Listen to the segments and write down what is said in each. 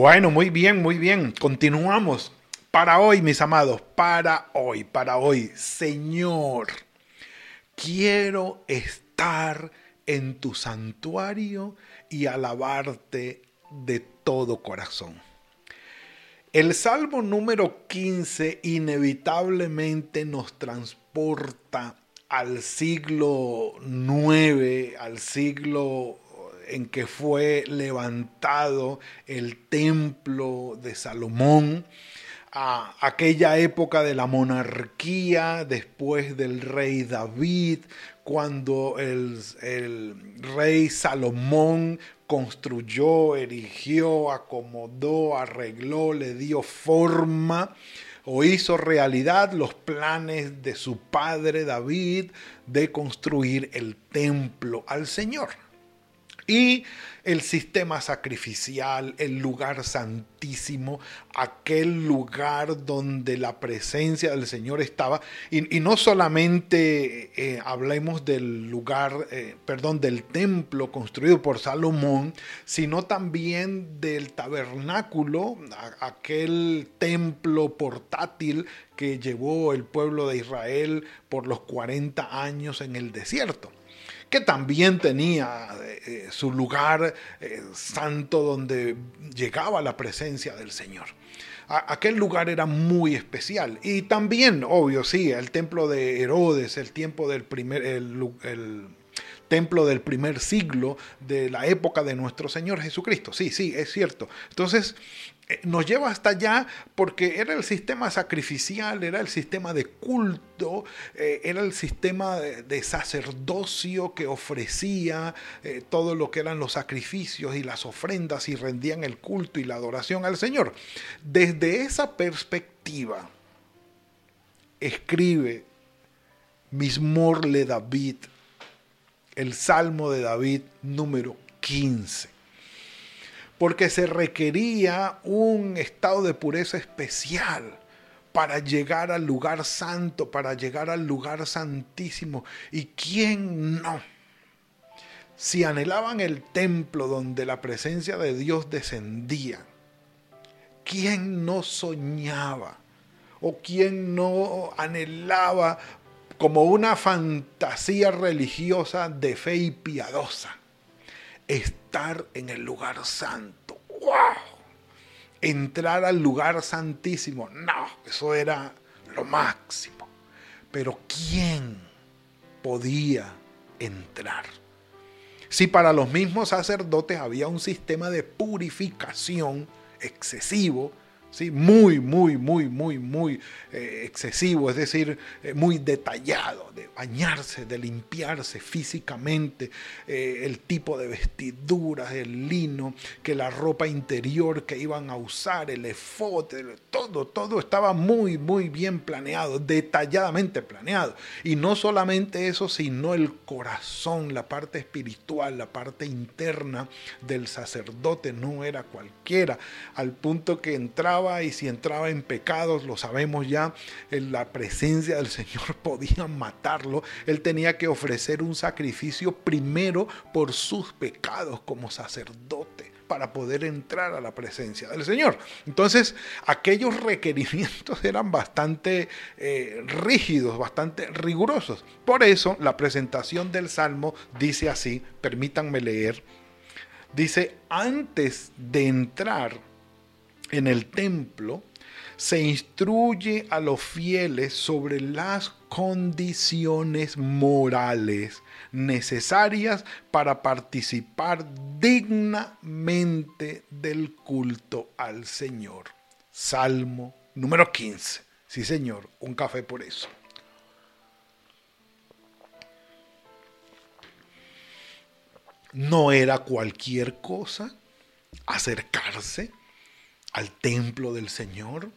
Bueno, muy bien, muy bien. Continuamos. Para hoy, mis amados, para hoy, para hoy, Señor, quiero estar en tu santuario y alabarte de todo corazón. El Salmo número 15 inevitablemente nos transporta al siglo 9, al siglo en que fue levantado el templo de Salomón, a aquella época de la monarquía después del rey David, cuando el, rey Salomón construyó, erigió, acomodó, arregló, le dio forma o hizo realidad los planes de su padre David de construir el templo al Señor y el sistema sacrificial, el lugar santísimo, aquel lugar donde la presencia del Señor estaba. Y, no solamente eh, hablemos del lugar, eh, perdón, del templo construido por Salomón, sino también del tabernáculo, aquel templo portátil que llevó el pueblo de Israel por los 40 años en el desierto que también tenía eh, eh, su lugar eh, santo donde llegaba la presencia del Señor. aquel lugar era muy especial. Y también, obvio, sí, el templo de Herodes, el tiempo el templo del primer siglo de la época de nuestro Señor Jesucristo. Sí, sí, es cierto. Entonces, nos lleva hasta allá porque era el sistema sacrificial, era el sistema de culto, eh, era el sistema de, sacerdocio que ofrecía eh, todo lo que eran los sacrificios y las ofrendas y rendían el culto y la adoración al Señor. Desde esa perspectiva, escribe Mismorle David, el Salmo de David número 15 porque se requería un estado de pureza especial para llegar al lugar santo, para llegar al lugar santísimo. ¿Y quién no? Si anhelaban el templo donde la presencia de Dios descendía, ¿quién no soñaba? ¿O quién no anhelaba como una fantasía religiosa de fe y piadosa? Estar en el lugar santo. ¡Wow! Entrar al lugar santísimo. No, eso era lo máximo. Pero ¿quién podía entrar? Si para los mismos sacerdotes había un sistema de purificación excesivo, muy, muy, muy, muy, muy eh, excesivo, es decir, eh, muy detallado, de bañarse, de limpiarse físicamente, eh, el tipo de vestiduras, el lino, que la ropa interior que iban a usar, el efote, todo, todo estaba muy, muy bien planeado, detalladamente planeado. Y no solamente eso, sino el corazón, la parte espiritual, la parte interna del sacerdote no era cualquiera, al punto que entraba y si entraba en pecados, lo sabemos ya, en la presencia del Señor podía matarlo. Él tenía que ofrecer un sacrificio primero por sus pecados como sacerdote para poder entrar a la presencia del Señor. Entonces, aquellos requerimientos eran bastante eh, rígidos, bastante rigurosos. Por eso, la presentación del Salmo dice así, permítanme leer, dice, antes de entrar en el templo, se instruye a los fieles sobre las condiciones morales necesarias para participar dignamente del culto al Señor. Salmo número 15. Sí, Señor, un café por eso. No era cualquier cosa acercarse al templo del Señor,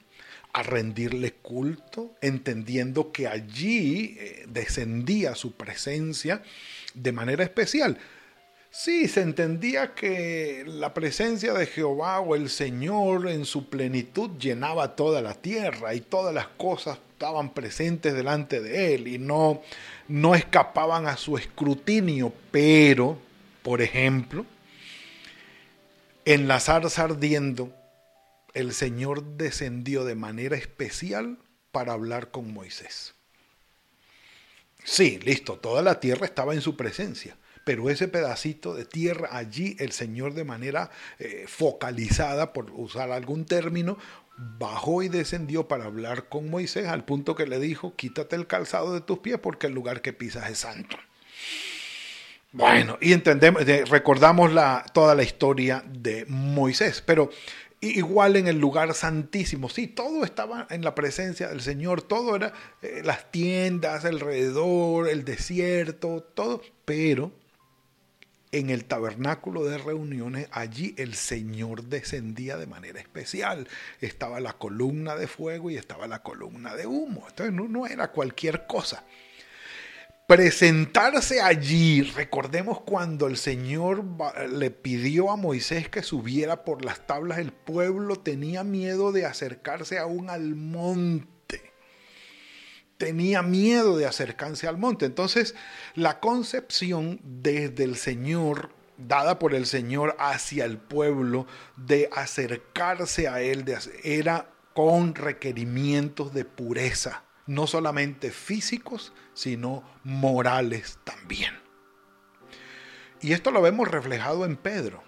a rendirle culto, entendiendo que allí eh, descendía su presencia de manera especial. Sí, se entendía que la presencia de Jehová o el Señor en su plenitud llenaba toda la tierra y todas las cosas estaban presentes delante de él y no, no escapaban a su escrutinio, pero, por ejemplo, en la zarza ardiendo, el Señor descendió de manera especial para hablar con Moisés. Sí, listo, toda la tierra estaba en su presencia, pero ese pedacito de tierra allí el Señor de manera eh, focalizada, por usar algún término, bajó y descendió para hablar con Moisés al punto que le dijo, quítate el calzado de tus pies porque el lugar que pisas es santo. Bueno, y entendemos, recordamos la, toda la historia de Moisés, pero igual en el lugar santísimo, sí, todo estaba en la presencia del Señor, todo era eh, las tiendas alrededor, el desierto, todo, pero en el tabernáculo de reuniones, allí el Señor descendía de manera especial. Estaba la columna de fuego y estaba la columna de humo. Entonces no, no era cualquier cosa presentarse allí. Recordemos cuando el Señor le pidió a Moisés que subiera por las tablas, el pueblo tenía miedo de acercarse aún al monte. Tenía miedo de acercarse al monte. Entonces, la concepción desde el Señor, dada por el Señor hacia el pueblo, de acercarse a Él, era con requerimientos de pureza no solamente físicos, sino morales también. Y esto lo vemos reflejado en Pedro,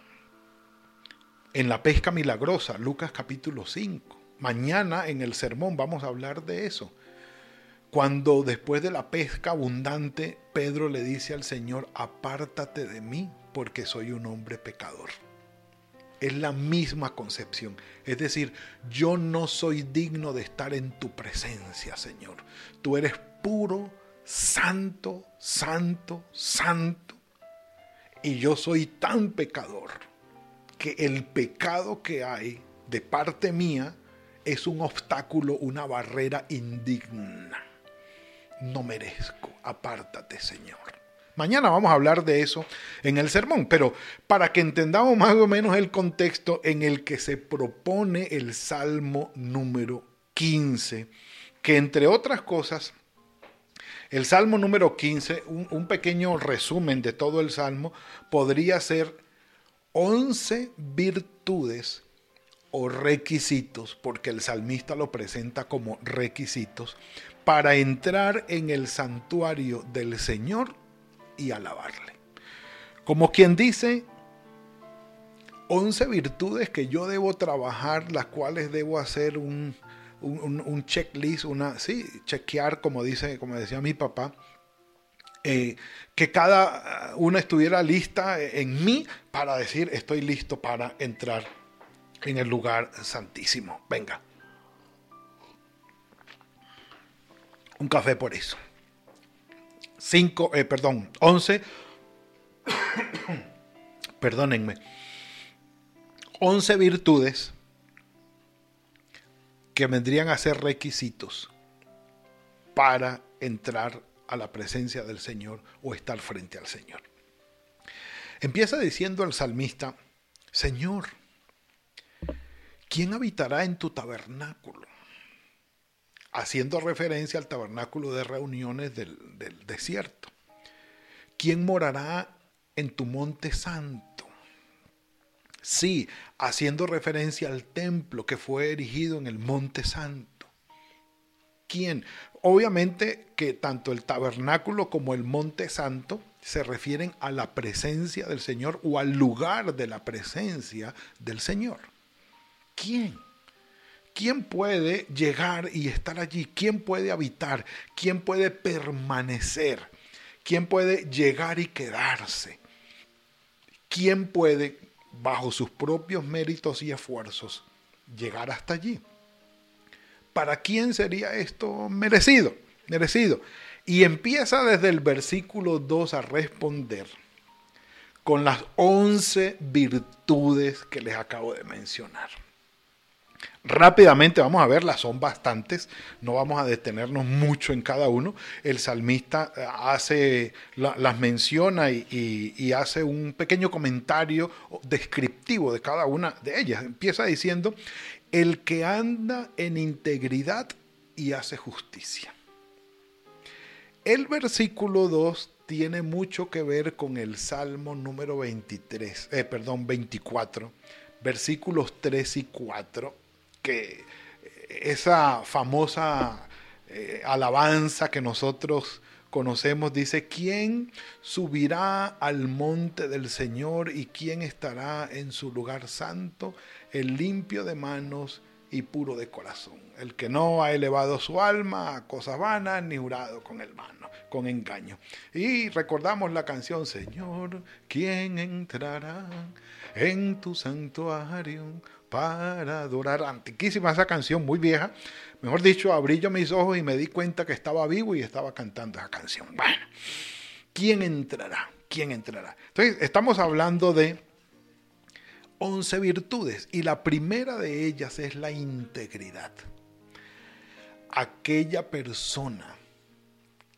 en la pesca milagrosa, Lucas capítulo 5. Mañana en el sermón vamos a hablar de eso. Cuando después de la pesca abundante, Pedro le dice al Señor, apártate de mí porque soy un hombre pecador es la misma concepción. Es decir, yo no soy digno de estar en tu presencia, Señor. Tú eres puro, santo, santo, santo. Y yo soy tan pecador que el pecado que hay de parte mía es un obstáculo, una barrera indigna. No merezco. Apártate, Señor. Mañana vamos a hablar de eso en el sermón, pero para que entendamos más o menos el contexto en el que se propone el Salmo número 15, que entre otras cosas, el Salmo número 15, un, un pequeño resumen de todo el Salmo, podría ser 11 virtudes o requisitos, porque el salmista lo presenta como requisitos, para entrar en el santuario del Señor y alabarle. Como quien dice, 11 virtudes que yo debo trabajar, las cuales debo hacer un, un, checklist, una, sí, chequear, como, dice, como decía mi papá, eh, que cada una estuviera lista en mí para decir estoy listo para entrar en el lugar santísimo. Venga. Un café por eso. 5, eh, perdón, 11, perdónenme, 11 virtudes que vendrían a ser requisitos para entrar a la presencia del Señor o estar frente al Señor. Empieza diciendo el salmista, Señor, ¿quién habitará en tu tabernáculo? Haciendo referencia al tabernáculo de reuniones del, desierto. ¿Quién morará en tu monte santo? Sí, haciendo referencia al templo que fue erigido en el monte santo. ¿Quién? Obviamente que tanto el tabernáculo como el monte santo se refieren a la presencia del Señor o al lugar de la presencia del Señor. ¿Quién? ¿Quién puede llegar y estar allí? ¿Quién puede habitar? ¿Quién puede permanecer? ¿Quién puede llegar y quedarse? ¿Quién puede, bajo sus propios méritos y esfuerzos, llegar hasta allí? ¿Para quién sería esto merecido? Merecido. Y empieza desde el versículo 2 a responder con las once virtudes que les acabo de mencionar. Rápidamente vamos a verlas, son bastantes, no vamos a detenernos mucho en cada uno. El salmista eh, hace, las menciona y, hace un pequeño comentario descriptivo de cada una de ellas. Empieza diciendo, el que anda en integridad y hace justicia. El versículo 2 tiene mucho que ver con el Salmo número 23, eh, perdón, 24, versículos 3 y 4 que esa famosa eh, alabanza que nosotros conocemos dice, ¿quién subirá al monte del Señor y quién estará en su lugar santo? El limpio de manos y puro de corazón, el que no ha elevado su alma a cosas vanas ni jurado con el mano, con engaño. Y recordamos la canción, Señor, ¿quién entrará en tu santuario? Para adorar. Antiquísima esa canción, muy vieja. Mejor dicho, abrí yo mis ojos y me di cuenta que estaba vivo y estaba cantando esa canción. Bueno, ¿quién entrará? ¿Quién entrará? Entonces, estamos hablando de 11 virtudes y la primera de ellas es la integridad. Aquella persona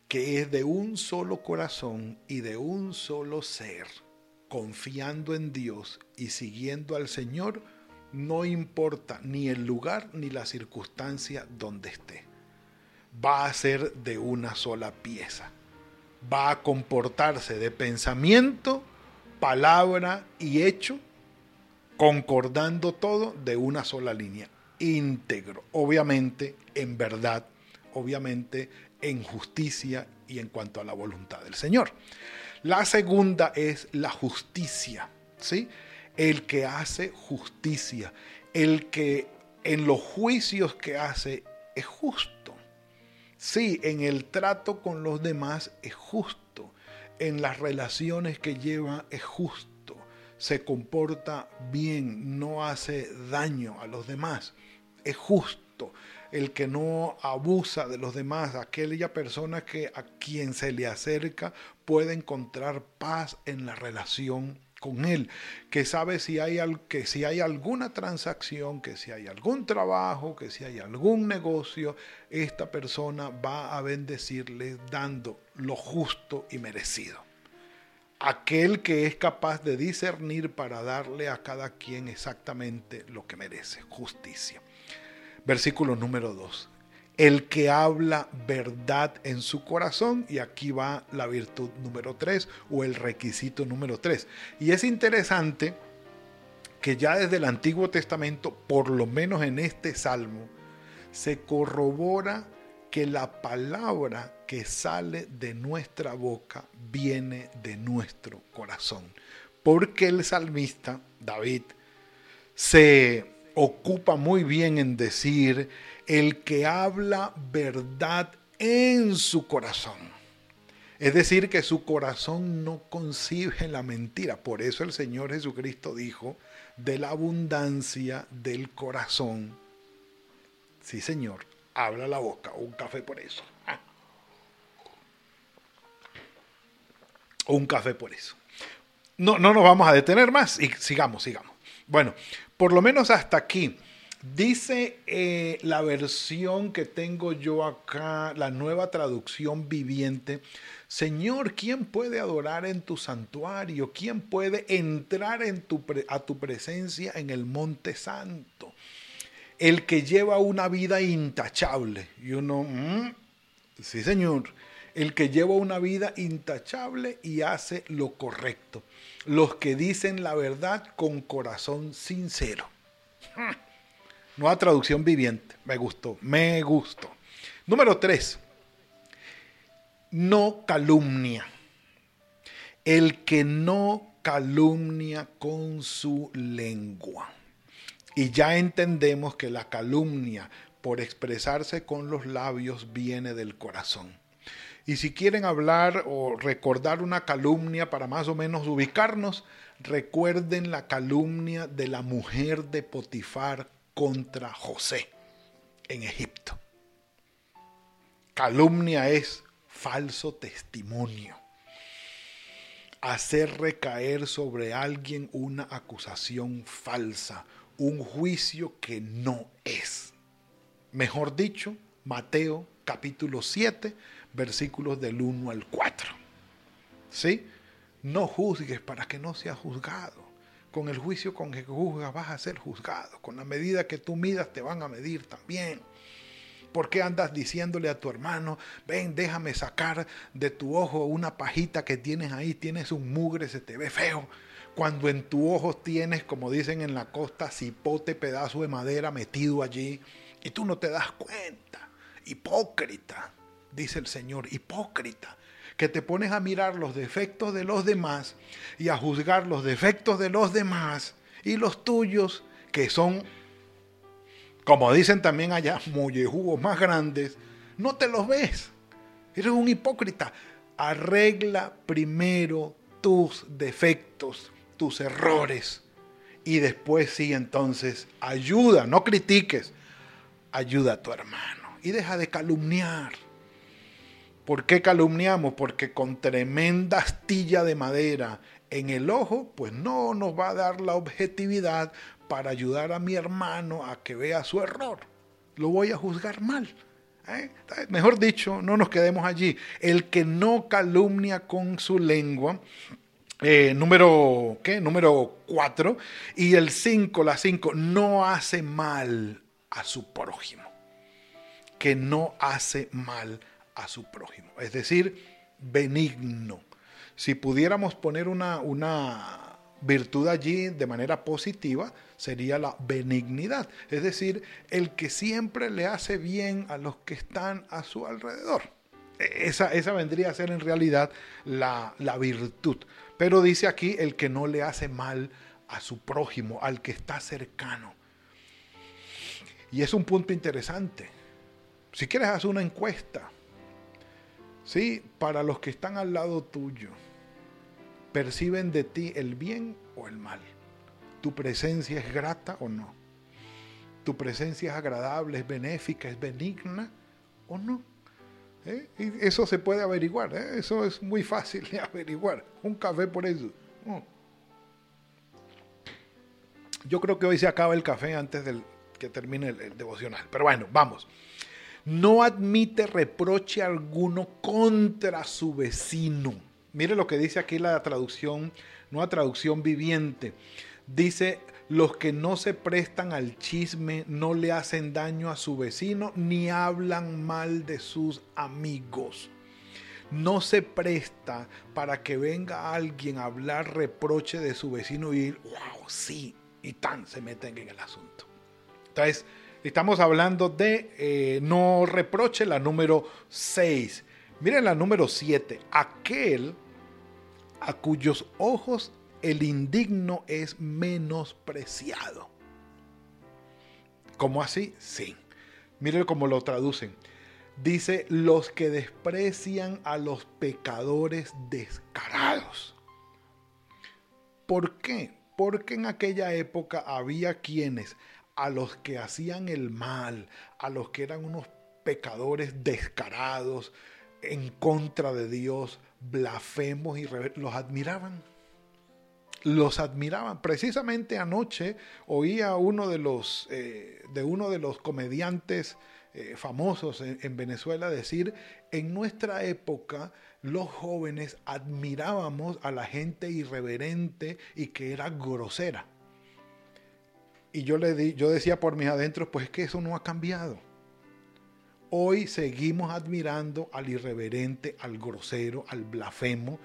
que es de un solo corazón y de un solo ser, confiando en Dios y siguiendo al Señor, no importa ni el lugar ni la circunstancia donde esté. Va a ser de una sola pieza. Va a comportarse de pensamiento, palabra y hecho, concordando todo de una sola línea. Íntegro, obviamente en verdad, obviamente en justicia y en cuanto a la voluntad del Señor. La segunda es la justicia, ¿sí? El que hace justicia, el que en los juicios que hace es justo. Sí, en el trato con los demás es justo, en las relaciones que lleva es justo, se comporta bien, no hace daño a los demás, es justo. El que no abusa de los demás, aquella persona que a quien se le acerca puede encontrar paz en la relación con él, que sabe si hay, que si hay alguna transacción, que si hay algún trabajo, que si hay algún negocio, esta persona va a bendecirle dando lo justo y merecido. Aquel que es capaz de discernir para darle a cada quien exactamente lo que merece, justicia. Versículo número 2 el que habla verdad en su corazón, y aquí va la virtud número 3 o el requisito número 3. Y es interesante que ya desde el Antiguo Testamento, por lo menos en este salmo, se corrobora que la palabra que sale de nuestra boca viene de nuestro corazón. Porque el salmista, David, se ocupa muy bien en decir el que habla verdad en su corazón. Es decir, que su corazón no concibe la mentira. Por eso el Señor Jesucristo dijo, de la abundancia del corazón. Sí, Señor, habla la boca. Un café por eso. Ah. Un café por eso. No, no nos vamos a detener más y sigamos, sigamos. Bueno, por lo menos hasta aquí Dice eh, la versión que tengo yo acá, la nueva traducción viviente, Señor, ¿quién puede adorar en tu santuario? ¿Quién puede entrar en tu a tu presencia en el monte santo? El que lleva una vida intachable. Y uno, mm, sí Señor, el que lleva una vida intachable y hace lo correcto. Los que dicen la verdad con corazón sincero. Nueva traducción viviente. Me gustó, me gustó. Número tres. No calumnia. El que no calumnia con su lengua. Y ya entendemos que la calumnia por expresarse con los labios viene del corazón. Y si quieren hablar o recordar una calumnia para más o menos ubicarnos, recuerden la calumnia de la mujer de Potifar contra José en Egipto. Calumnia es falso testimonio. Hacer recaer sobre alguien una acusación falsa, un juicio que no es. Mejor dicho, Mateo capítulo 7, versículos del 1 al 4. ¿Sí? No juzgues para que no seas juzgado. Con el juicio con que juzgas vas a ser juzgado. Con la medida que tú midas te van a medir también. ¿Por qué andas diciéndole a tu hermano, ven, déjame sacar de tu ojo una pajita que tienes ahí, tienes un mugre, se te ve feo? Cuando en tu ojo tienes, como dicen en la costa, cipote, pedazo de madera metido allí, y tú no te das cuenta. Hipócrita, dice el Señor, hipócrita que te pones a mirar los defectos de los demás y a juzgar los defectos de los demás y los tuyos, que son como dicen también allá, mollejugos más grandes, no te los ves. Eres un hipócrita. Arregla primero tus defectos, tus errores. Y después sí, entonces, ayuda, no critiques. Ayuda a tu hermano. Y deja de calumniar. ¿Por qué calumniamos? Porque con tremenda astilla de madera en el ojo, pues no nos va a dar la objetividad para ayudar a mi hermano a que vea su error. Lo voy a juzgar mal. ¿eh? Mejor dicho, no nos quedemos allí. El que no calumnia con su lengua, eh, número, ¿qué? Número 4. Y el 5, la 5, no hace mal a su prójimo. Que no hace mal a su prójimo. Es decir, benigno. Si pudiéramos poner una, una virtud allí de manera positiva, sería la benignidad, es decir, el que siempre le hace bien a los que están a su alrededor. E, esa, esa vendría a ser en realidad la, la virtud. Pero dice aquí el que no le hace mal a su prójimo, al que está cercano. Y es un punto interesante. Si quieres hacer una encuesta, ¿sí? Para los que están al lado tuyo, ¿perciben de ti el bien o el mal? ¿Tu presencia es grata o no? ¿Tu presencia es agradable, es benéfica, es benigna o no? ¿Eh? Eso se puede averiguar, ¿eh? eso es muy fácil de averiguar. Un café por eso. Yo creo que hoy se acaba el café antes del que termine el devocional. Pero bueno, vamos. No admite reproche alguno contra su vecino. Mire lo que dice aquí la traducción, nueva traducción viviente. Dice, los que no se prestan al chisme no le hacen daño a su vecino ni hablan mal de sus amigos. No se presta para que venga alguien a hablar reproche de su vecino y wow, sí, y tan se meten en el asunto. Entonces, estamos hablando de eh, no reproche, la número 6. Miren la número 7, aquel a cuyos ojos el indigno es menospreciado. ¿Cómo así? Sí. Miren cómo lo traducen. Dice, los que desprecian a los pecadores descarados. ¿Por qué? Porque en aquella época había quienes, a los que hacían el mal, a los que eran unos pecadores descarados, en contra de Dios, blasfemos y los admiraban los admiraban. Precisamente anoche oía uno de los, eh, de uno de los comediantes eh, famosos en, Venezuela decir, en nuestra época los jóvenes admirábamos a la gente irreverente y que era grosera. Y yo, le di, yo decía por mis adentros, pues es que eso no ha cambiado. Hoy seguimos admirando al irreverente, al grosero, al blasfemo,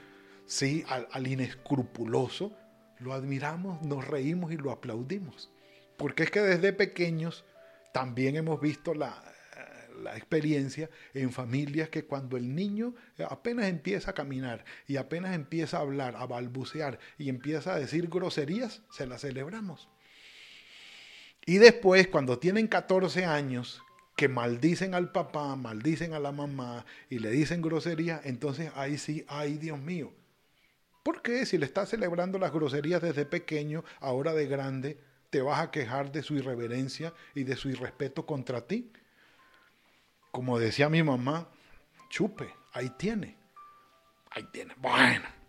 ¿sí? al, inescrupuloso, lo admiramos, nos reímos y lo aplaudimos. Porque es que desde pequeños también hemos visto la, la experiencia en familias que cuando el niño apenas empieza a caminar y apenas empieza a hablar, a balbucear y empieza a decir groserías, se las celebramos. Y después, cuando tienen 14 años, que maldicen al papá, maldicen a la mamá y le dicen groserías, entonces ahí sí, ay Dios mío, ¿Por qué si le estás celebrando las groserías desde pequeño, ahora de grande, te vas a quejar de su irreverencia y de su irrespeto contra ti? Como decía mi mamá, chupe, ahí tiene. Ahí tiene. Bueno.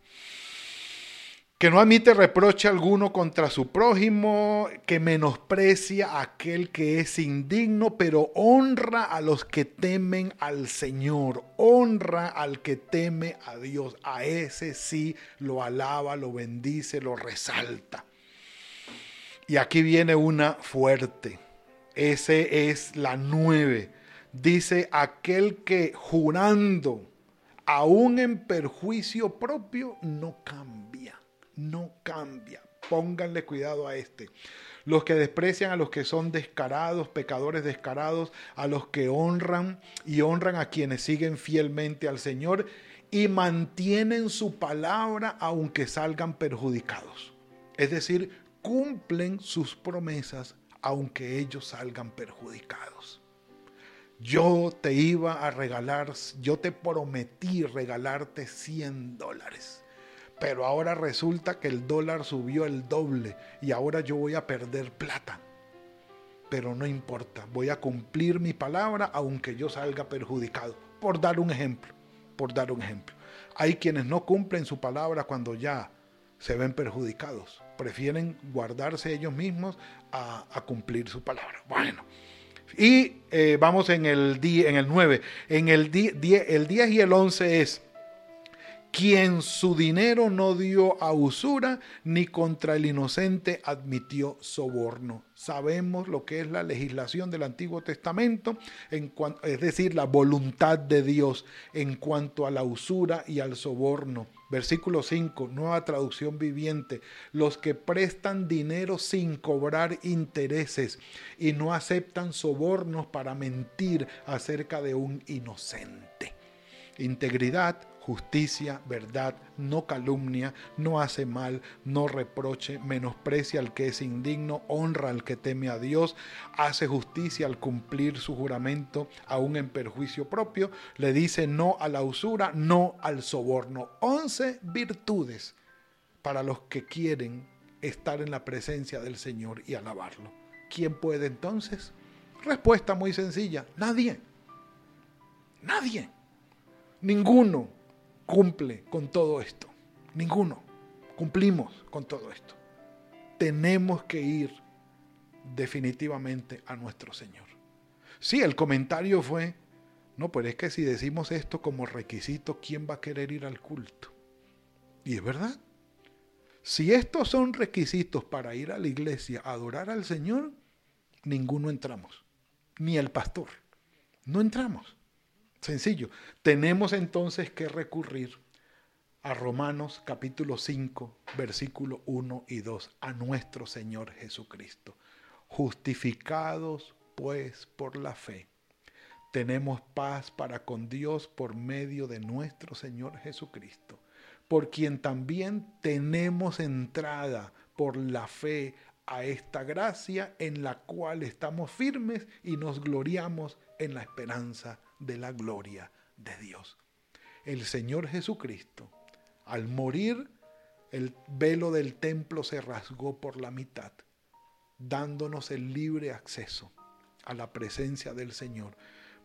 Que no admite reproche alguno contra su prójimo, que menosprecia a aquel que es indigno, pero honra a los que temen al Señor, honra al que teme a Dios, a ese sí lo alaba, lo bendice, lo resalta. Y aquí viene una fuerte, ese es la nueve, dice aquel que jurando, aún en perjuicio propio, no cambia cambia. Pónganle cuidado a este. Los que desprecian a los que son descarados, pecadores descarados, a los que honran y honran a quienes siguen fielmente al Señor y mantienen su palabra aunque salgan perjudicados. Es decir, cumplen sus promesas aunque ellos salgan perjudicados. Yo te iba a regalar, yo te prometí regalarte 100 dólares pero ahora resulta que el dólar subió el doble y ahora yo voy a perder plata. Pero no importa, voy a cumplir mi palabra aunque yo salga perjudicado. Por dar un ejemplo, por dar un ejemplo. Hay quienes no cumplen su palabra cuando ya se ven perjudicados. Prefieren guardarse ellos mismos a, cumplir su palabra. Bueno, y eh, vamos en el, en el 9. En el, el 10 y el 11 es quien su dinero no dio a usura, ni contra el inocente admitió soborno. Sabemos lo que es la legislación del Antiguo Testamento, en es decir, la voluntad de Dios en cuanto a la usura y al soborno. Versículo 5, nueva traducción viviente. Los que prestan dinero sin cobrar intereses y no aceptan sobornos para mentir acerca de un inocente. Integridad justicia, verdad, no calumnia, no hace mal, no reproche, menosprecia al que es indigno, honra al que teme a Dios, hace justicia al cumplir su juramento, aún en perjuicio propio, le dice no a la usura, no al soborno. Once virtudes para los que quieren estar en la presencia del Señor y alabarlo. ¿Quién puede entonces? Respuesta muy sencilla, nadie. Nadie. Ninguno cumple con todo esto. Ninguno. Cumplimos con todo esto. Tenemos que ir definitivamente a nuestro Señor. Sí, el comentario fue, no, pero es que si decimos esto como requisito, ¿quién va a querer ir al culto? Y es verdad. Si estos son requisitos para ir a la iglesia a adorar al Señor, ninguno entramos, ni el pastor. No entramos. Sencillo. Tenemos entonces que recurrir a Romanos capítulo 5, versículo 1 y 2, a nuestro Señor Jesucristo. Justificados pues por la fe, tenemos paz para con Dios por medio de nuestro Señor Jesucristo, por quien también tenemos entrada por la fe a esta gracia en la cual estamos firmes y nos gloriamos en la esperanza de la gloria de Dios. El Señor Jesucristo, al morir, el velo del templo se rasgó por la mitad, dándonos el libre acceso a la presencia del Señor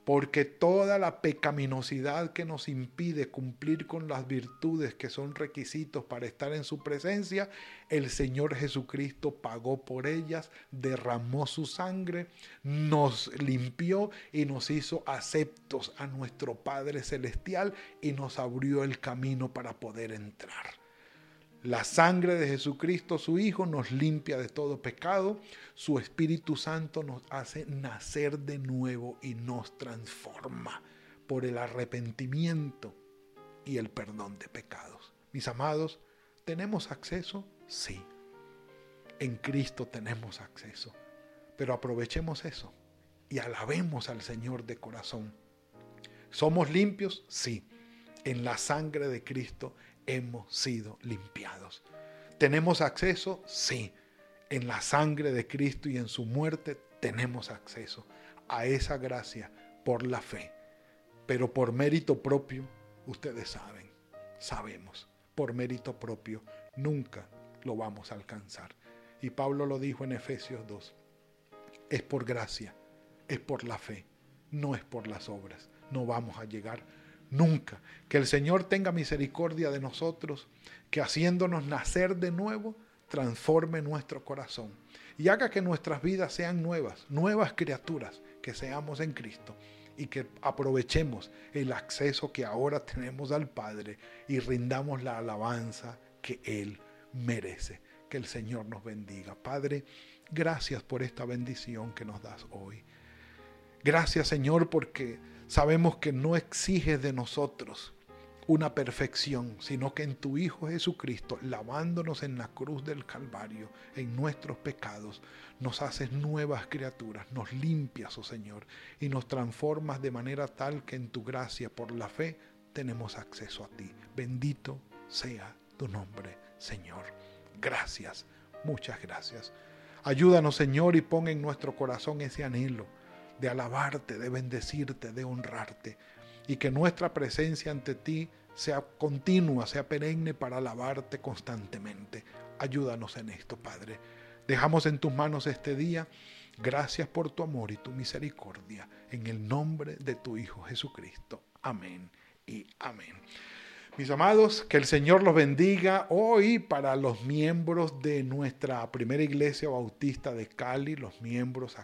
porque toda la pecaminosidad que nos impide cumplir con las virtudes que son requisitos para estar en su presencia, el Señor Jesucristo pagó por ellas, derramó su sangre, nos limpió y nos hizo aceptos a nuestro Padre Celestial y nos abrió el camino para poder entrar. La sangre de Jesucristo, su Hijo, nos limpia de todo pecado. Su Espíritu Santo nos hace nacer de nuevo y nos transforma por el arrepentimiento y el perdón de pecados. Mis amados, ¿tenemos acceso? Sí. En Cristo tenemos acceso. Pero aprovechemos eso y alabemos al Señor de corazón. ¿Somos limpios? Sí. En la sangre de Cristo hemos sido limpiados. ¿Tenemos acceso? Sí. En la sangre de Cristo y en su muerte tenemos acceso a esa gracia por la fe. Pero por mérito propio, ustedes saben, sabemos, por mérito propio nunca lo vamos a alcanzar. Y Pablo lo dijo en Efesios 2. Es por gracia, es por la fe, no es por las obras. No vamos a llegar nunca. Que el Señor tenga misericordia de nosotros, que haciéndonos nacer de nuevo, transforme nuestro corazón y haga que nuestras vidas sean nuevas, nuevas criaturas, que seamos en Cristo y que aprovechemos el acceso que ahora tenemos al Padre y rindamos la alabanza que Él merece. Que el Señor nos bendiga. Padre, gracias por esta bendición que nos das hoy. Gracias Señor porque sabemos que no exiges de nosotros una perfección, sino que en tu Hijo Jesucristo, lavándonos en la cruz del Calvario, en nuestros pecados, nos haces nuevas criaturas, nos limpias, oh Señor, y nos transformas de manera tal que en tu gracia, por la fe, tenemos acceso a ti. Bendito sea tu nombre, Señor. Gracias, muchas gracias. Ayúdanos, Señor, y pon en nuestro corazón ese anhelo de alabarte, de bendecirte, de honrarte y que nuestra presencia ante ti sea continua, sea perenne para alabarte constantemente. Ayúdanos en esto, Padre. Dejamos en tus manos este día. Gracias por tu amor y tu misericordia. En el nombre de tu Hijo Jesucristo. Amén y amén. Mis amados, que el Señor los bendiga hoy para los miembros de nuestra primera iglesia bautista de Cali, los miembros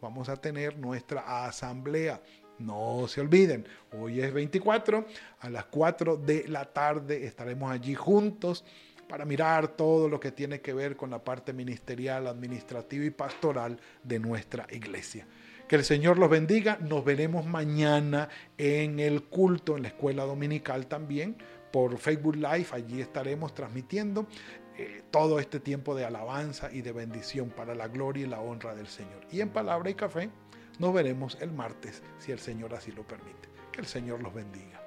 Vamos a tener nuestra asamblea no se olviden, hoy es 24, a las 4 de la tarde estaremos allí juntos para mirar todo lo que tiene que ver con la parte ministerial, administrativa y pastoral de nuestra iglesia. Que el Señor los bendiga. Nos veremos mañana en el culto, en la escuela dominical también, por Facebook Live. Allí estaremos transmitiendo eh, todo este tiempo de alabanza y de bendición para la gloria y la honra del Señor. Y en palabra y café nos veremos el martes, si el Señor así lo permite. Que el Señor los bendiga.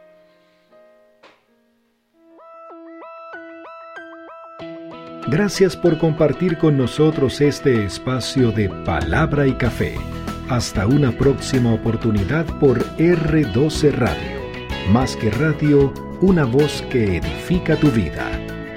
Gracias por compartir con nosotros este espacio de palabra y café. Hasta una próxima oportunidad por R12 Radio. Más que radio, una voz que edifica tu vida.